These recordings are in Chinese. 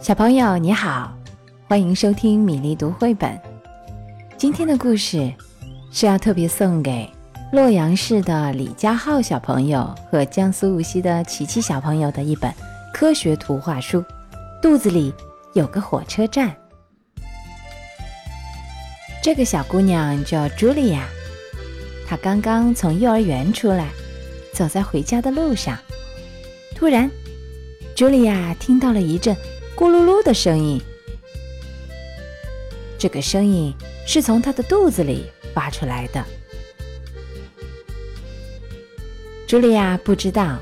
小朋友你好，欢迎收听米粒读绘本。今天的故事是要特别送给洛阳市的李佳浩小朋友和江苏无锡的琪琪小朋友的一本科学图画书。肚子里有个火车站。这个小姑娘叫茱莉亚，她刚刚从幼儿园出来，走在回家的路上，突然，茱莉亚听到了一阵。咕噜噜的声音，这个声音是从他的肚子里发出来的。茱莉亚不知道，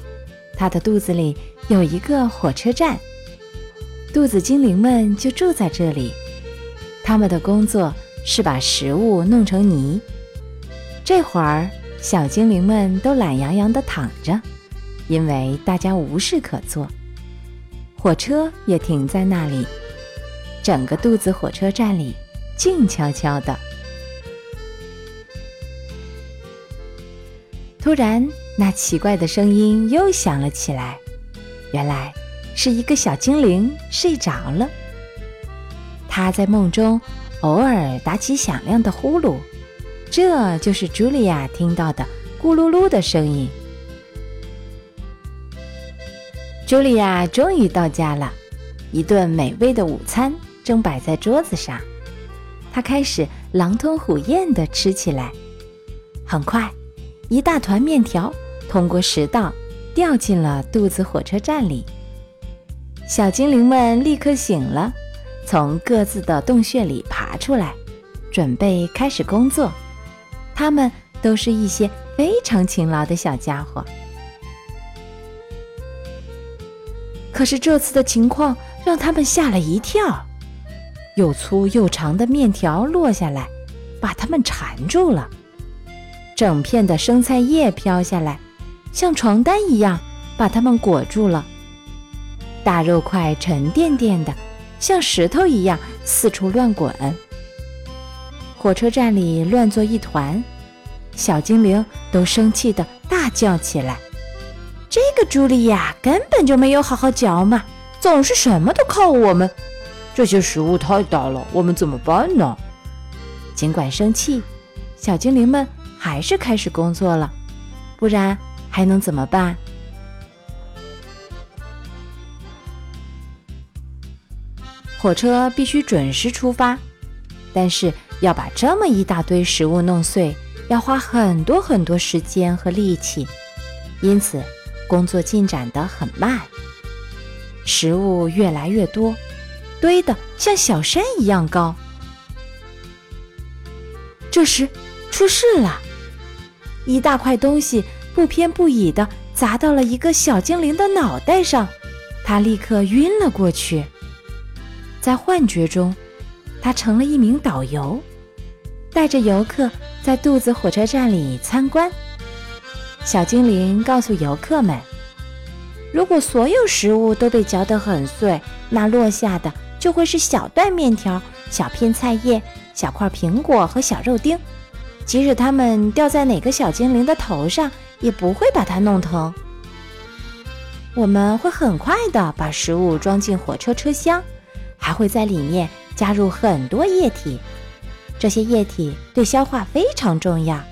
她的肚子里有一个火车站，肚子精灵们就住在这里。他们的工作是把食物弄成泥。这会儿，小精灵们都懒洋洋地躺着，因为大家无事可做。火车也停在那里，整个肚子火车站里静悄悄的。突然，那奇怪的声音又响了起来，原来是一个小精灵睡着了。他在梦中偶尔打起响亮的呼噜，这就是茱莉亚听到的咕噜噜的声音。茱莉亚终于到家了，一顿美味的午餐正摆在桌子上。她开始狼吞虎咽地吃起来。很快，一大团面条通过食道掉进了肚子火车站里。小精灵们立刻醒了，从各自的洞穴里爬出来，准备开始工作。他们都是一些非常勤劳的小家伙。可是这次的情况让他们吓了一跳，又粗又长的面条落下来，把他们缠住了；整片的生菜叶飘下来，像床单一样把他们裹住了；大肉块沉甸甸的，像石头一样四处乱滚。火车站里乱作一团，小精灵都生气地大叫起来。这个茱莉亚根本就没有好好嚼嘛，总是什么都靠我们。这些食物太大了，我们怎么办呢？尽管生气，小精灵们还是开始工作了，不然还能怎么办？火车必须准时出发，但是要把这么一大堆食物弄碎，要花很多很多时间和力气，因此。工作进展得很慢，食物越来越多，堆得像小山一样高。这时，出事了，一大块东西不偏不倚地砸到了一个小精灵的脑袋上，他立刻晕了过去。在幻觉中，他成了一名导游，带着游客在肚子火车站里参观。小精灵告诉游客们：“如果所有食物都被嚼得很碎，那落下的就会是小段面条、小片菜叶、小块苹果和小肉丁。即使它们掉在哪个小精灵的头上，也不会把它弄疼。我们会很快地把食物装进火车车厢，还会在里面加入很多液体。这些液体对消化非常重要。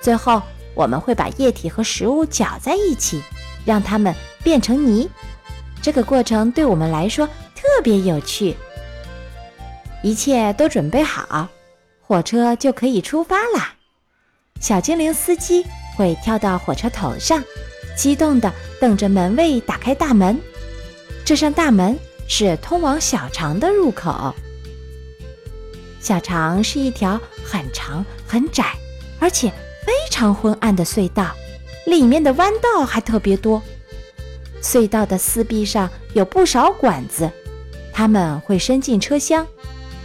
最后。”我们会把液体和食物搅在一起，让它们变成泥。这个过程对我们来说特别有趣。一切都准备好，火车就可以出发啦。小精灵司机会跳到火车头上，激动地等着门卫打开大门。这扇大门是通往小肠的入口。小肠是一条很长、很窄，而且。非常昏暗的隧道，里面的弯道还特别多。隧道的四壁上有不少管子，它们会伸进车厢，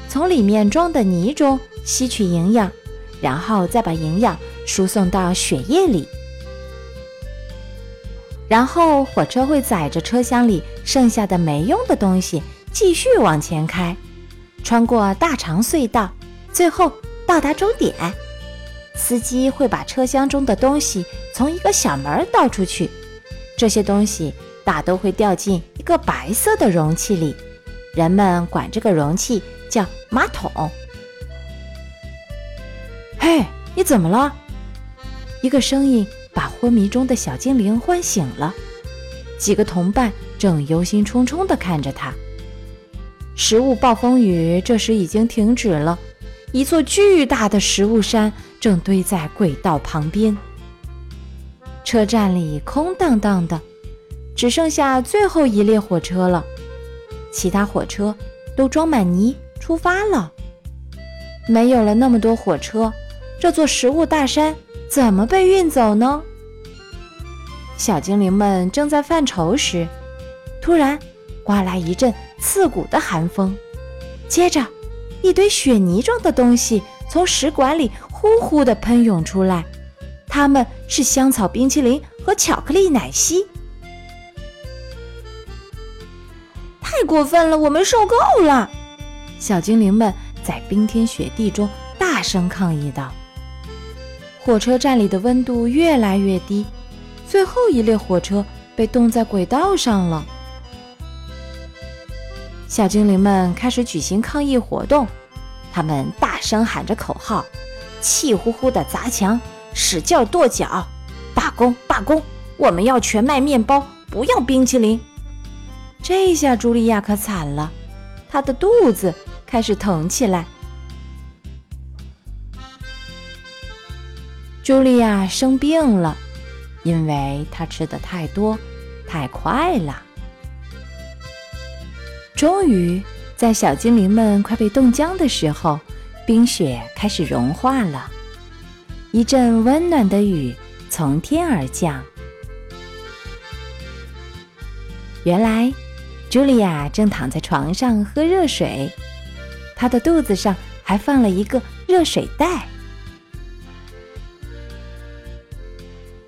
从里面装的泥中吸取营养，然后再把营养输送到血液里。然后火车会载着车厢里剩下的没用的东西继续往前开，穿过大长隧道，最后到达终点。司机会把车厢中的东西从一个小门倒出去，这些东西大都会掉进一个白色的容器里，人们管这个容器叫马桶。嘿，你怎么了？一个声音把昏迷中的小精灵唤醒了。几个同伴正忧心忡忡地看着他。食物暴风雨这时已经停止了，一座巨大的食物山正堆在轨道旁边。车站里空荡荡的，只剩下最后一列火车了。其他火车都装满泥出发了。没有了那么多火车，这座食物大山怎么被运走呢？小精灵们正在犯愁时，突然刮来一阵刺骨的寒风，接着一堆雪泥状的东西从食管里呼呼地喷涌出来，它们是香草冰淇淋和巧克力奶昔。太过分了，我们受够了！小精灵们在冰天雪地中大声抗议道。火车站里的温度越来越低。最后一列火车被冻在轨道上了，小精灵们开始举行抗议活动。他们大声喊着口号，气呼呼地砸墙，使劲跺脚，罢工！罢工！我们要全麦面包，不要冰淇淋。这下茱莉亚可惨了，她的肚子开始疼起来。茱莉亚生病了。因为她吃的太多，太快了。终于，在小精灵们快被冻僵的时候，冰雪开始融化了。一阵温暖的雨从天而降。原来，茱莉亚正躺在床上喝热水，她的肚子上还放了一个热水袋。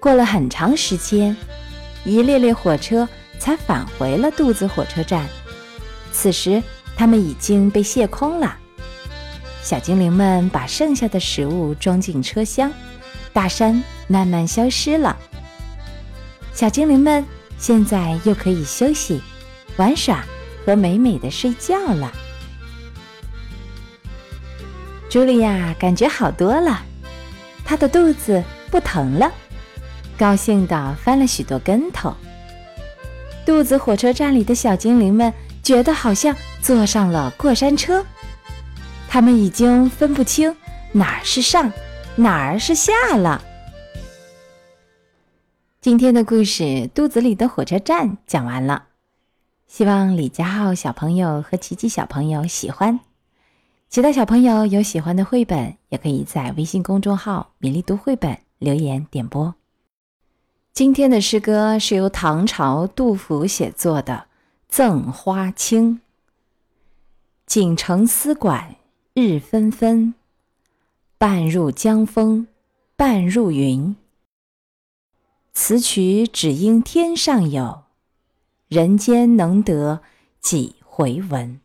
过了很长时间，一列列火车才返回了肚子火车站。此时，它们已经被卸空了。小精灵们把剩下的食物装进车厢，大山慢慢消失了。小精灵们现在又可以休息、玩耍和美美的睡觉了。茱莉亚感觉好多了，她的肚子不疼了。高兴地翻了许多跟头。肚子火车站里的小精灵们觉得好像坐上了过山车，他们已经分不清哪儿是上，哪儿是下了。今天的故事《肚子里的火车站》讲完了，希望李佳浩小朋友和琪琪小朋友喜欢。其他小朋友有喜欢的绘本，也可以在微信公众号“米粒读绘本”留言点播。今天的诗歌是由唐朝杜甫写作的《赠花卿》。锦城丝管日纷纷，半入江风半入云。此曲只应天上有，人间能得几回闻。